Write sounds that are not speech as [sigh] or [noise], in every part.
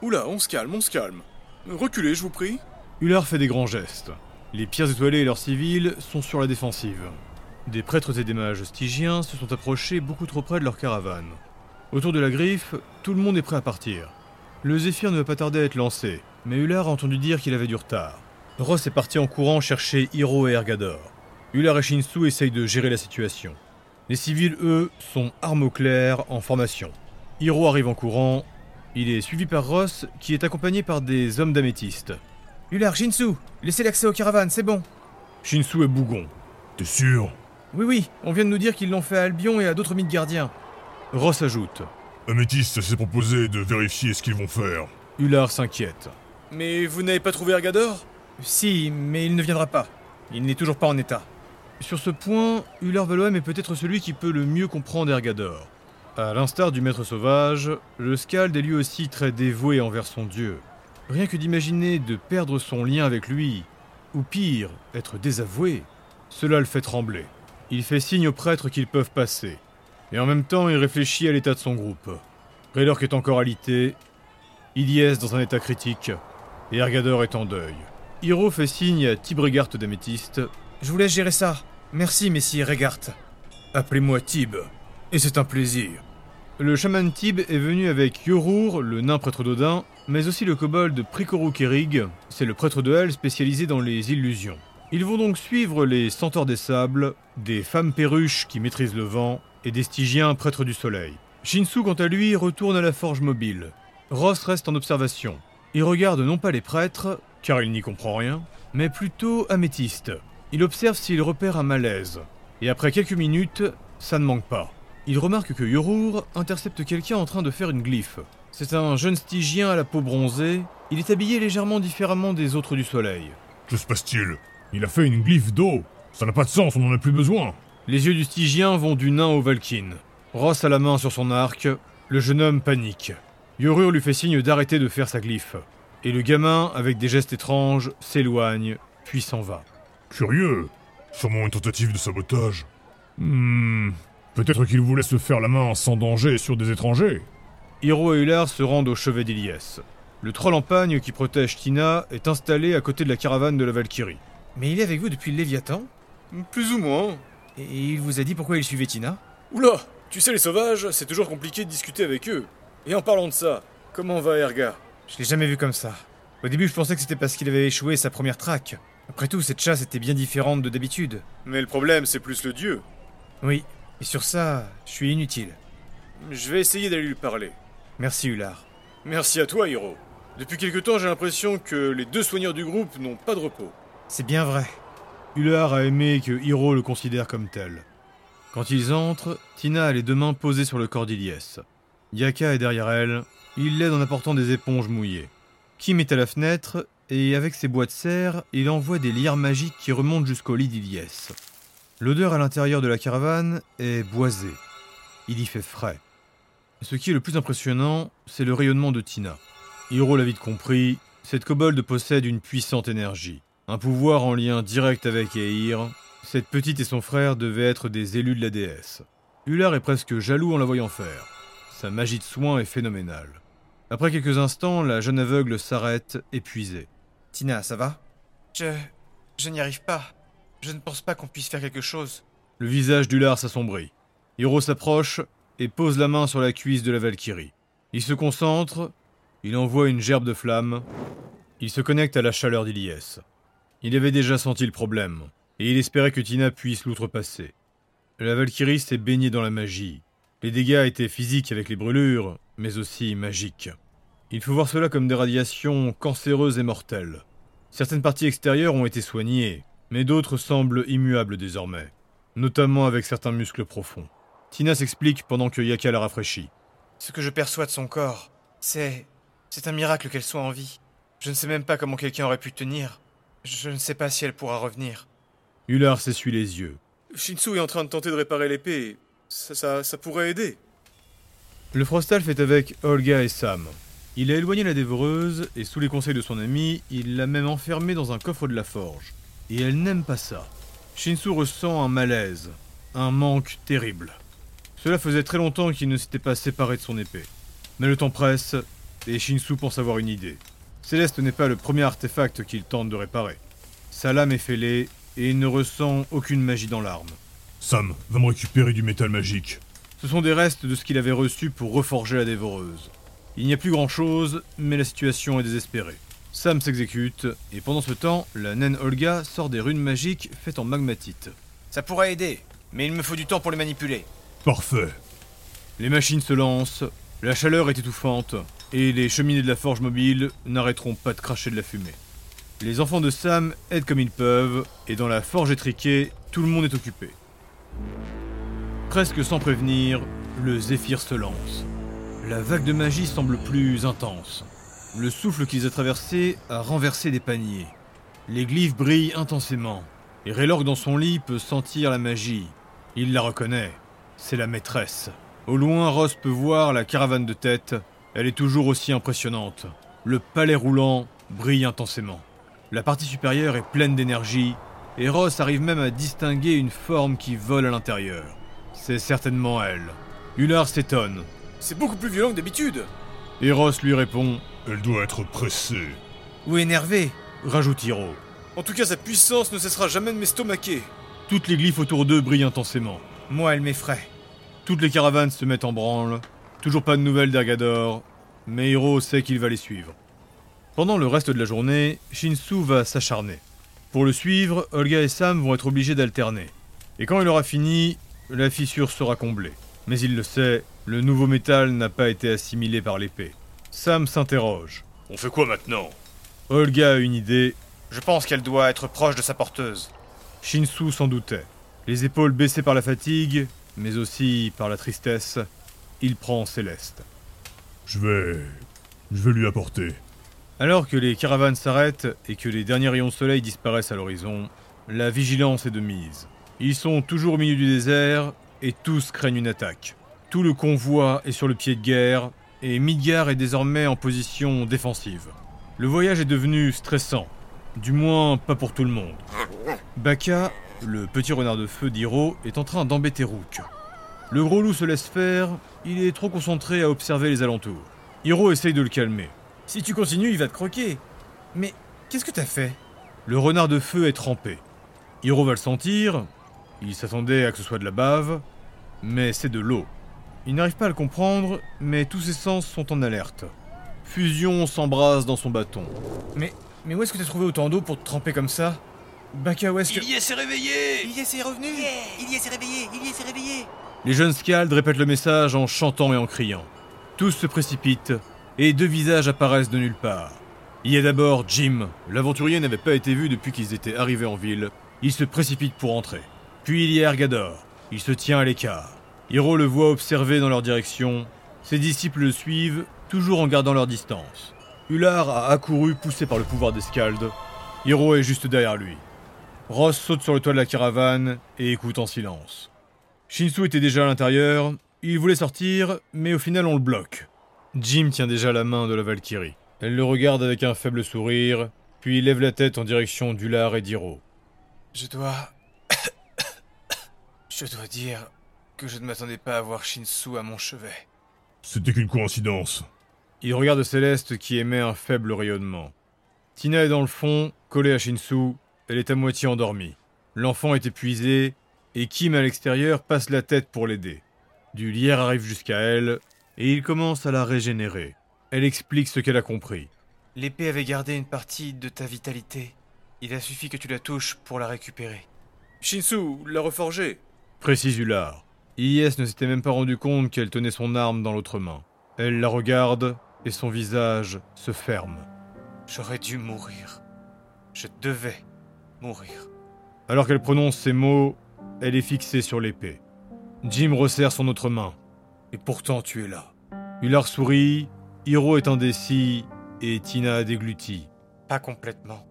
Oula, on se calme, on se calme. Reculez, je vous prie. Ular fait des grands gestes. Les pierres étoilées et leurs civils sont sur la défensive. Des prêtres et des mages stygiens se sont approchés beaucoup trop près de leur caravane. Autour de la griffe, tout le monde est prêt à partir. Le Zéphyr ne va pas tarder à être lancé, mais Ular a entendu dire qu'il avait du retard. Ross est parti en courant chercher Hiro et Ergador. Ular et Shinsu essayent de gérer la situation. Les civils, eux, sont armes claires en formation. Hiro arrive en courant. Il est suivi par Ross, qui est accompagné par des hommes d'améthyste. Ular, Shinsu, laissez l'accès aux caravanes, c'est bon. Shinsu est bougon. T'es sûr? Oui, oui, on vient de nous dire qu'ils l'ont fait à Albion et à d'autres mythes gardiens. Ross ajoute. Améthyste s'est proposé de vérifier ce qu'ils vont faire. Ular s'inquiète. Mais vous n'avez pas trouvé Ergador Si, mais il ne viendra pas. Il n'est toujours pas en état. Sur ce point, Ular Valoem est peut-être celui qui peut le mieux comprendre Ergador. À l'instar du maître sauvage, le Skald est lui aussi très dévoué envers son dieu. Rien que d'imaginer de perdre son lien avec lui, ou pire, être désavoué, cela le fait trembler. Il fait signe aux prêtres qu'ils peuvent passer. Et en même temps, il réfléchit à l'état de son groupe. Raylork est encore alité, Ilyes dans un état critique, et Ergador est en deuil. Hiro fait signe à Tibregart d'Améthyste. Je vous laisse gérer ça. Merci, messire Regart. Appelez-moi Tib, et c'est un plaisir. Le chaman Tib est venu avec Yorur, le nain prêtre d'Odin, mais aussi le kobold Prikoru Kerig, c'est le prêtre de Hel spécialisé dans les illusions. Ils vont donc suivre les centaures des sables, des femmes perruches qui maîtrisent le vent, et des stygiens prêtres du soleil. Shinsu, quant à lui, retourne à la forge mobile. Ross reste en observation. Il regarde non pas les prêtres, car il n'y comprend rien, mais plutôt Améthyste. Il observe s'il repère un malaise. Et après quelques minutes, ça ne manque pas. Il remarque que Yorur intercepte quelqu'un en train de faire une glyphe. C'est un jeune stygien à la peau bronzée. Il est habillé légèrement différemment des autres du soleil. Que se passe-t-il? Il a fait une glyphe d'eau. Ça n'a pas de sens, on n'en a plus besoin. Les yeux du stygien vont du nain au Valkyne. Ross a la main sur son arc. Le jeune homme panique. Yorur lui fait signe d'arrêter de faire sa glyphe. Et le gamin, avec des gestes étranges, s'éloigne, puis s'en va. Curieux. Sûrement une tentative de sabotage. Hmm. Peut-être qu'il voulait se faire la main sans danger sur des étrangers. Hiro et Ular se rendent au chevet d'Iliès. Le troll en pagne qui protège Tina est installé à côté de la caravane de la Valkyrie. Mais il est avec vous depuis le Léviathan? Plus ou moins. Et il vous a dit pourquoi il suivait Tina? Oula Tu sais, les sauvages, c'est toujours compliqué de discuter avec eux. Et en parlant de ça, comment va Erga? Je l'ai jamais vu comme ça. Au début, je pensais que c'était parce qu'il avait échoué sa première traque. Après tout, cette chasse était bien différente de d'habitude. Mais le problème, c'est plus le dieu. Oui, et sur ça, je suis inutile. Je vais essayer d'aller lui parler. Merci, Ular. Merci à toi, Hiro. Depuis quelque temps, j'ai l'impression que les deux soigneurs du groupe n'ont pas de repos. C'est bien vrai. Ular a aimé que Hiro le considère comme tel. Quand ils entrent, Tina a les deux mains posées sur le corps d'Iliès. Yaka est derrière elle, il l'aide en apportant des éponges mouillées. Kim est à la fenêtre, et avec ses bois de serre, il envoie des lières magiques qui remontent jusqu'au lit d'Iliès. L'odeur à l'intérieur de la caravane est boisée. Il y fait frais. Ce qui est le plus impressionnant, c'est le rayonnement de Tina. Hiro l'a vite compris, cette kobold possède une puissante énergie. Un pouvoir en lien direct avec Eir. Cette petite et son frère devaient être des élus de la déesse. Ular est presque jaloux en la voyant faire. Sa magie de soin est phénoménale. Après quelques instants, la jeune aveugle s'arrête, épuisée. Tina, ça va? Je. Je n'y arrive pas. Je ne pense pas qu'on puisse faire quelque chose. Le visage d'Ular s'assombrit. Hiro s'approche et pose la main sur la cuisse de la Valkyrie. Il se concentre, il envoie une gerbe de flamme, il se connecte à la chaleur d'Iliès. Il avait déjà senti le problème, et il espérait que Tina puisse l'outrepasser. La Valkyrie s'est baignée dans la magie. Les dégâts étaient physiques avec les brûlures, mais aussi magiques. Il faut voir cela comme des radiations cancéreuses et mortelles. Certaines parties extérieures ont été soignées, mais d'autres semblent immuables désormais, notamment avec certains muscles profonds. Tina s'explique pendant que Yaka la rafraîchit. Ce que je perçois de son corps, c'est. C'est un miracle qu'elle soit en vie. Je ne sais même pas comment quelqu'un aurait pu tenir. Je ne sais pas si elle pourra revenir. Ular s'essuie les yeux. Shinsu est en train de tenter de réparer l'épée. Ça, ça, ça pourrait aider. Le Frostal est avec Olga et Sam. Il a éloigné la dévoreuse et sous les conseils de son ami, il l'a même enfermée dans un coffre de la forge. Et elle n'aime pas ça. Shinsu ressent un malaise, un manque terrible. Cela faisait très longtemps qu'il ne s'était pas séparé de son épée. Mais le temps presse, et Shinsu pense avoir une idée. Céleste n'est pas le premier artefact qu'il tente de réparer. Sa lame est fêlée et il ne ressent aucune magie dans l'arme. Sam, va me récupérer du métal magique. Ce sont des restes de ce qu'il avait reçu pour reforger la dévoreuse. Il n'y a plus grand chose, mais la situation est désespérée. Sam s'exécute, et pendant ce temps, la naine Olga sort des runes magiques faites en magmatite. Ça pourrait aider, mais il me faut du temps pour les manipuler. Parfait. Les machines se lancent, la chaleur est étouffante, et les cheminées de la forge mobile n'arrêteront pas de cracher de la fumée. Les enfants de Sam aident comme ils peuvent, et dans la forge étriquée, tout le monde est occupé. Presque sans prévenir, le zéphyr se lance. La vague de magie semble plus intense. Le souffle qu'ils a traversé a renversé des paniers. Les glyphes brillent intensément, et Raylorg dans son lit peut sentir la magie. Il la reconnaît. C'est la maîtresse. Au loin, Ross peut voir la caravane de tête. Elle est toujours aussi impressionnante. Le palais roulant brille intensément. La partie supérieure est pleine d'énergie, et Ross arrive même à distinguer une forme qui vole à l'intérieur. C'est certainement elle. Hullard s'étonne, C'est beaucoup plus violent que d'habitude. Et Ross lui répond Elle doit être pressée. Ou énervé. Rajoute Hiro. En tout cas, sa puissance ne cessera jamais de m'estomaquer. Toutes les glyphes autour d'eux brillent intensément. Moi, elle m'effraie. Toutes les caravanes se mettent en branle. Toujours pas de nouvelles d'Ergador, mais Hiro sait qu'il va les suivre. Pendant le reste de la journée, Shinsu va s'acharner. Pour le suivre, Olga et Sam vont être obligés d'alterner. Et quand il aura fini, la fissure sera comblée. Mais il le sait, le nouveau métal n'a pas été assimilé par l'épée. Sam s'interroge. On fait quoi maintenant? Olga a une idée, Je pense qu'elle doit être proche de sa porteuse. Shinsu s'en doutait. Les épaules baissées par la fatigue, mais aussi par la tristesse, il prend Céleste. Je vais. Je vais lui apporter. Alors que les caravanes s'arrêtent et que les derniers rayons de soleil disparaissent à l'horizon, la vigilance est de mise. Ils sont toujours au milieu du désert et tous craignent une attaque. Tout le convoi est sur le pied de guerre et Midgar est désormais en position défensive. Le voyage est devenu stressant, du moins pas pour tout le monde. Baka, le petit renard de feu d'Hiro, est en train d'embêter Rook. Le gros loup se laisse faire, il est trop concentré à observer les alentours. Hiro essaye de le calmer. Si tu continues, il va te croquer. Mais qu'est-ce que t'as fait? Le renard de feu est trempé. Hiro va le sentir, il s'attendait à que ce soit de la bave, mais c'est de l'eau. Il n'arrive pas à le comprendre, mais tous ses sens sont en alerte. Fusion s'embrase dans son bâton. Mais, mais où est-ce que t'as trouvé autant d'eau pour te tremper comme ça? Baka, où est-ce que... Ilyes s'est réveillé Ilyes est revenu Ilyes est réveillé Ilyes est réveillé Les jeunes Scalds répètent le message en chantant et en criant. Tous se précipitent, et deux visages apparaissent de nulle part. Il y a d'abord Jim. L'aventurier n'avait pas été vu depuis qu'ils étaient arrivés en ville. Il se précipite pour entrer. Puis il y a Ergador. Il se tient à l'écart. Hiro le voit observer dans leur direction. Ses disciples le suivent, toujours en gardant leur distance. Ular a accouru poussé par le pouvoir des Scalds. Hiro est juste derrière lui. Ross saute sur le toit de la caravane et écoute en silence. Shinsu était déjà à l'intérieur, il voulait sortir, mais au final on le bloque. Jim tient déjà la main de la Valkyrie. Elle le regarde avec un faible sourire, puis lève la tête en direction d'Ular et d'Hiro. Je dois... je dois dire que je ne m'attendais pas à voir Shinsu à mon chevet. C'était qu'une coïncidence. Il regarde Céleste qui émet un faible rayonnement. Tina est dans le fond, collée à Shinsu, elle est à moitié endormie. L'enfant est épuisé, et Kim à l'extérieur passe la tête pour l'aider. Du lierre arrive jusqu'à elle, et il commence à la régénérer. Elle explique ce qu'elle a compris. L'épée avait gardé une partie de ta vitalité. Il a suffi que tu la touches pour la récupérer. Shinsu l'a reforgé. Précise Ular. Ies ne s'était même pas rendu compte qu'elle tenait son arme dans l'autre main. Elle la regarde, et son visage se ferme. J'aurais dû mourir. Je devais mourir. Alors qu'elle prononce ces mots, elle est fixée sur l'épée. Jim resserre son autre main. Et pourtant tu es là. Ular sourit, Hiro est indécis, et Tina a dégluti. Pas complètement.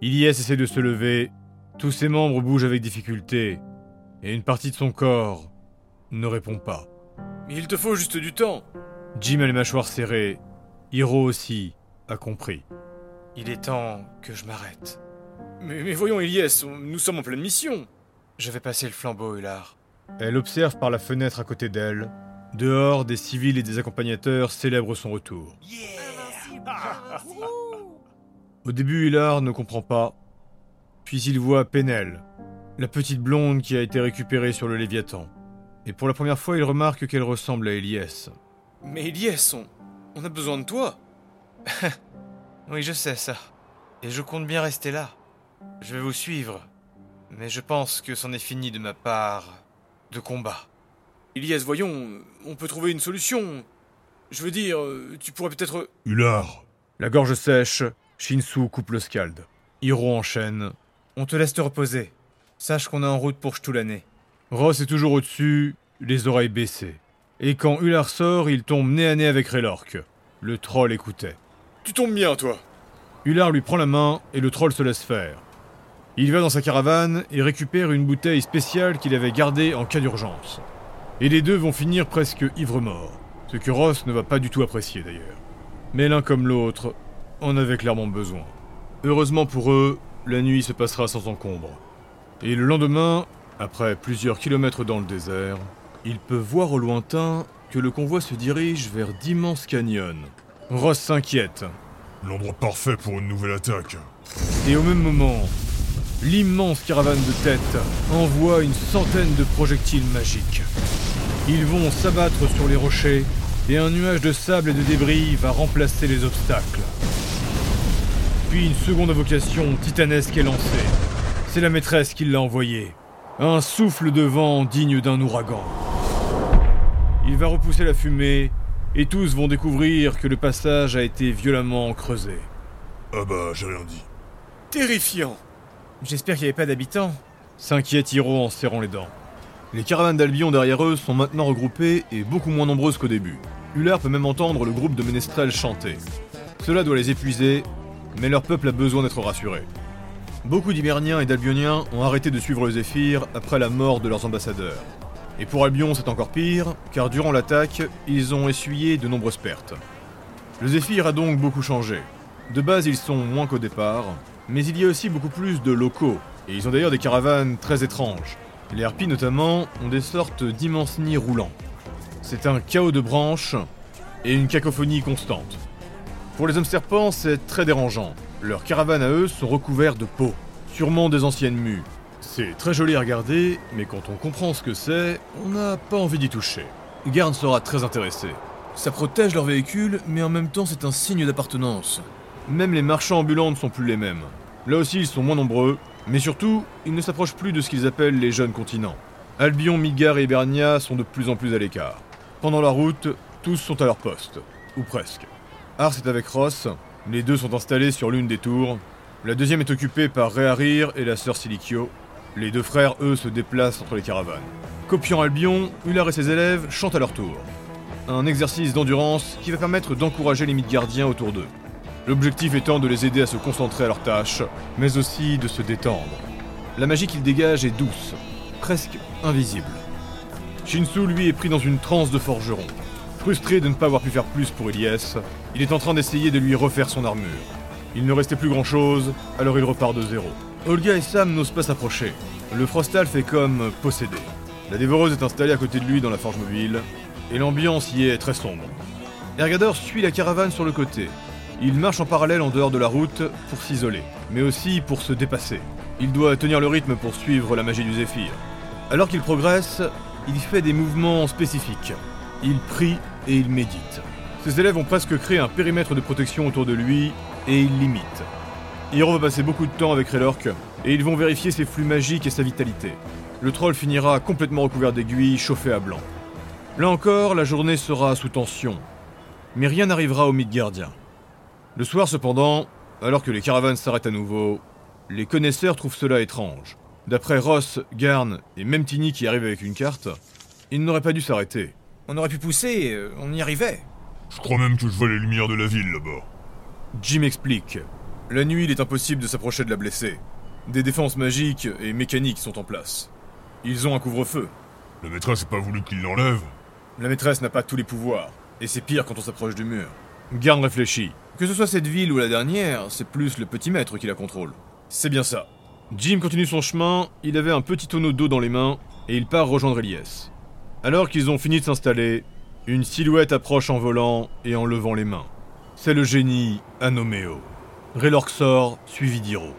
Ilyes essaie de se lever, tous ses membres bougent avec difficulté, et une partie de son corps ne répond pas. Mais il te faut juste du temps. Jim a les mâchoires serrées, Hiro aussi a compris. Il est temps que je m'arrête. Mais, mais voyons, Ilyes, on- nous sommes en pleine mission. Je vais passer le flambeau, Ular. Elle observe par la fenêtre à côté d'elle. Dehors, des civils et des accompagnateurs célèbrent son retour. Au début, Hilar ne comprend pas. Puis il voit Penel, la petite blonde qui a été récupérée sur le Léviathan. Et pour la première fois, il remarque qu'elle ressemble à Elias. Mais Elias, on, on a besoin de toi. [laughs] Oui, je sais ça. Et je compte bien rester là. Je vais vous suivre. Mais je pense que c'en est fini de ma part de combat. Elias, voyons, on peut trouver une solution. Je veux dire, tu pourrais peut-être... Ular, La gorge sèche, Shinsu coupe le scald. Hiro enchaîne. On te laisse te reposer. Sache qu'on est en route pour l'année. Ross est toujours au-dessus, les oreilles baissées. Et quand Ular sort, il tombe nez à nez avec Raylork. Le troll écoutait. Tu tombes bien, toi. Ular lui prend la main et le troll se laisse faire. Il va dans sa caravane et récupère une bouteille spéciale qu'il avait gardée en cas d'urgence. Et les deux vont finir presque ivres-morts, ce que Ross ne va pas du tout apprécier d'ailleurs. Mais l'un comme l'autre en avait clairement besoin. Heureusement pour eux, la nuit se passera sans encombre. Et le lendemain, après plusieurs kilomètres dans le désert, ils peuvent voir au lointain que le convoi se dirige vers d'immenses canyons. Ross s'inquiète, l'endroit parfait pour une nouvelle attaque. et au même moment, l'immense caravane de tête envoie une centaine de projectiles magiques. Ils vont s'abattre sur les rochers et un nuage de sable et de débris va remplacer les obstacles. Puis une seconde invocation titanesque est lancée. C'est la maîtresse qui l'a envoyée. Un souffle de vent digne d'un ouragan. Il va repousser la fumée et tous vont découvrir que le passage a été violemment creusé. Ah bah, j'ai rien dit. Terrifiant. J'espère qu'il n'y avait pas d'habitants. S'inquiète Hiro en serrant les dents. Les caravanes d'Albion derrière eux sont maintenant regroupées et beaucoup moins nombreuses qu'au début. Uller peut même entendre le groupe de ménestrels chanter. Cela doit les épuiser, mais leur peuple a besoin d'être rassuré. Beaucoup d'Hiberniens et d'Albioniens ont arrêté de suivre le Zéphyr après la mort de leurs ambassadeurs. Et pour Albion, c'est encore pire, car durant l'attaque, ils ont essuyé de nombreuses pertes. Le Zéphyr a donc beaucoup changé. De base, ils sont moins qu'au départ, mais il y a aussi beaucoup plus de locaux, et ils ont d'ailleurs des caravanes très étranges. Les harpies notamment ont des sortes d'immenses nids roulants. C'est un chaos de branches et une cacophonie constante. Pour les hommes serpents, c'est très dérangeant. Leurs caravanes à eux sont recouverts de peau, sûrement des anciennes mues. C'est très joli à regarder, mais quand on comprend ce que c'est, on n'a pas envie d'y toucher. Garn sera très intéressé. Ça protège leur véhicule, mais en même temps c'est un signe d'appartenance. Même les marchands ambulants ne sont plus les mêmes. Là aussi, ils sont moins nombreux, mais surtout, ils ne s'approchent plus de ce qu'ils appellent les jeunes continents. Albion, Midgar et Hibernia sont de plus en plus à l'écart. Pendant la route, tous sont à leur poste, ou presque. Ars est avec Ross, les deux sont installés sur l'une des tours. La deuxième est occupée par Réharir et la sœur Silicio. Les deux frères, eux, se déplacent entre les caravanes. Copiant Albion, Ular et ses élèves chantent à leur tour. Un exercice d'endurance qui va permettre d'encourager les Midgardiens autour d'eux. L'objectif étant de les aider à se concentrer à leurs tâches, mais aussi de se détendre. La magie qu'ils dégagent est douce, presque invisible. Shinsu, lui, est pris dans une transe de forgeron. Frustré de ne pas avoir pu faire plus pour Elias, il est en train d'essayer de lui refaire son armure. Il ne restait plus grand chose, alors il repart de zéro. Olga et Sam n'osent pas s'approcher. Le Frostal fait comme possédé. La dévoreuse est installée à côté de lui dans la forge mobile, et l'ambiance y est très sombre. Ergador suit la caravane sur le côté. Il marche en parallèle en dehors de la route pour s'isoler, mais aussi pour se dépasser. Il doit tenir le rythme pour suivre la magie du Zéphyr. Alors qu'il progresse, il fait des mouvements spécifiques. Il prie et il médite. Ses élèves ont presque créé un périmètre de protection autour de lui et il l'imite. Hiro va passer beaucoup de temps avec Raylork et ils vont vérifier ses flux magiques et sa vitalité. Le troll finira complètement recouvert d'aiguilles, chauffé à blanc. Là encore, la journée sera sous tension. Mais rien n'arrivera au Midgardien. Le soir cependant, alors que les caravanes s'arrêtent à nouveau, les connaisseurs trouvent cela étrange. D'après Ross, Garn et même Tini qui arrive avec une carte, ils n'auraient pas dû s'arrêter. On aurait pu pousser, euh, on y arrivait. Je crois même que je vois les lumières de la ville là-bas. Jim explique. La nuit, il est impossible de s'approcher de la blessée. Des défenses magiques et mécaniques sont en place. Ils ont un couvre-feu. La maîtresse n'a pas voulu qu'il l'enlève. La maîtresse n'a pas tous les pouvoirs, et c'est pire quand on s'approche du mur. Garn réfléchit. Que ce soit cette ville ou la dernière, c'est plus le petit maître qui la contrôle. C'est bien ça. Jim continue son chemin, il avait un petit tonneau d'eau dans les mains, et il part rejoindre Elias. Alors qu'ils ont fini de s'installer, une silhouette approche en volant et en levant les mains. C'est le génie Anoméo. Raylork sort, suivi d'Hiro.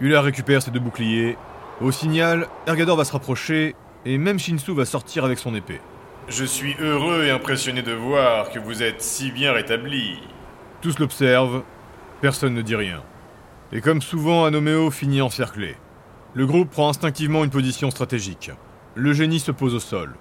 Ular récupère ses deux boucliers. Au signal, Ergador va se rapprocher et même Shinsu va sortir avec son épée. Je suis heureux et impressionné de voir que vous êtes si bien rétabli. Tous l'observent, personne ne dit rien. Et comme souvent, Anoméo finit encerclé. Le groupe prend instinctivement une position stratégique. Le génie se pose au sol.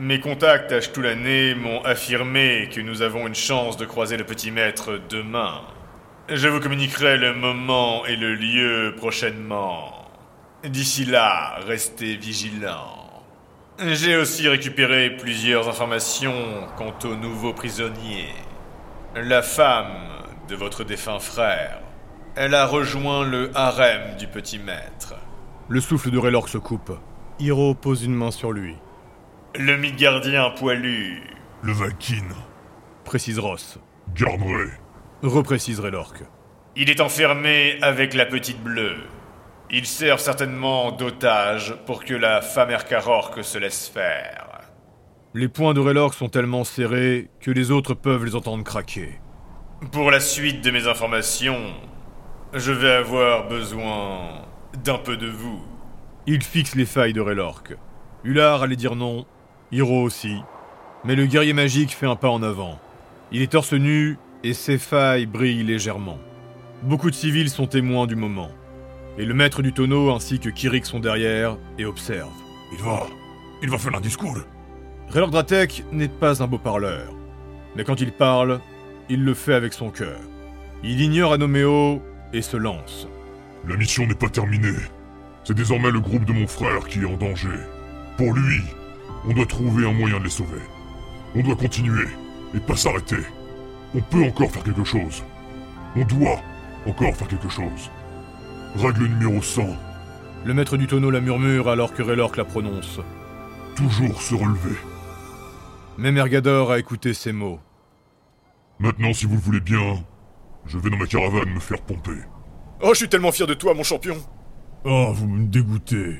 Mes contacts à Ch'toulané m'ont affirmé que nous avons une chance de croiser le petit maître demain. Je vous communiquerai le moment et le lieu prochainement. D'ici là, restez vigilants. J'ai aussi récupéré plusieurs informations quant au nouveau prisonnier. La femme de votre défunt frère. Elle a rejoint le harem du petit maître. Le souffle de Raylork se coupe. Hiro pose une main sur lui. Le Midgardien poilu. Le Valkyne. Précise Ross. Garneray. Reprécise Raylork. Il est enfermé avec la petite bleue. Il sert certainement d'otage pour que la femme Erkarork se laisse faire. Les poings de Raylork sont tellement serrés que les autres peuvent les entendre craquer. Pour la suite de mes informations, je vais avoir besoin d'un peu de vous. Il fixe les failles de Raylork. Ular allait dire non, Hiro aussi. Mais le guerrier magique fait un pas en avant. Il est torse nu et ses failles brillent légèrement. Beaucoup de civils sont témoins du moment. Et le maître du tonneau ainsi que Kirik sont derrière et observent. Il va. Il va faire un discours. Raylord Dratek n'est pas un beau parleur. Mais quand il parle, il le fait avec son cœur. Il ignore Anoméo et se lance. La mission n'est pas terminée. C'est désormais le groupe de mon frère qui est en danger. Pour lui, on doit trouver un moyen de les sauver. On doit continuer et pas s'arrêter. On peut encore faire quelque chose. On doit encore faire quelque chose. Règle numéro 100. Le maître du tonneau la murmure alors que Raylork la prononce. Toujours se relever. Même Ergador a écouté ces mots. Maintenant, si vous le voulez bien, je vais dans ma caravane me faire pomper. Oh, je suis tellement fier de toi, mon champion Oh, vous me dégoûtez.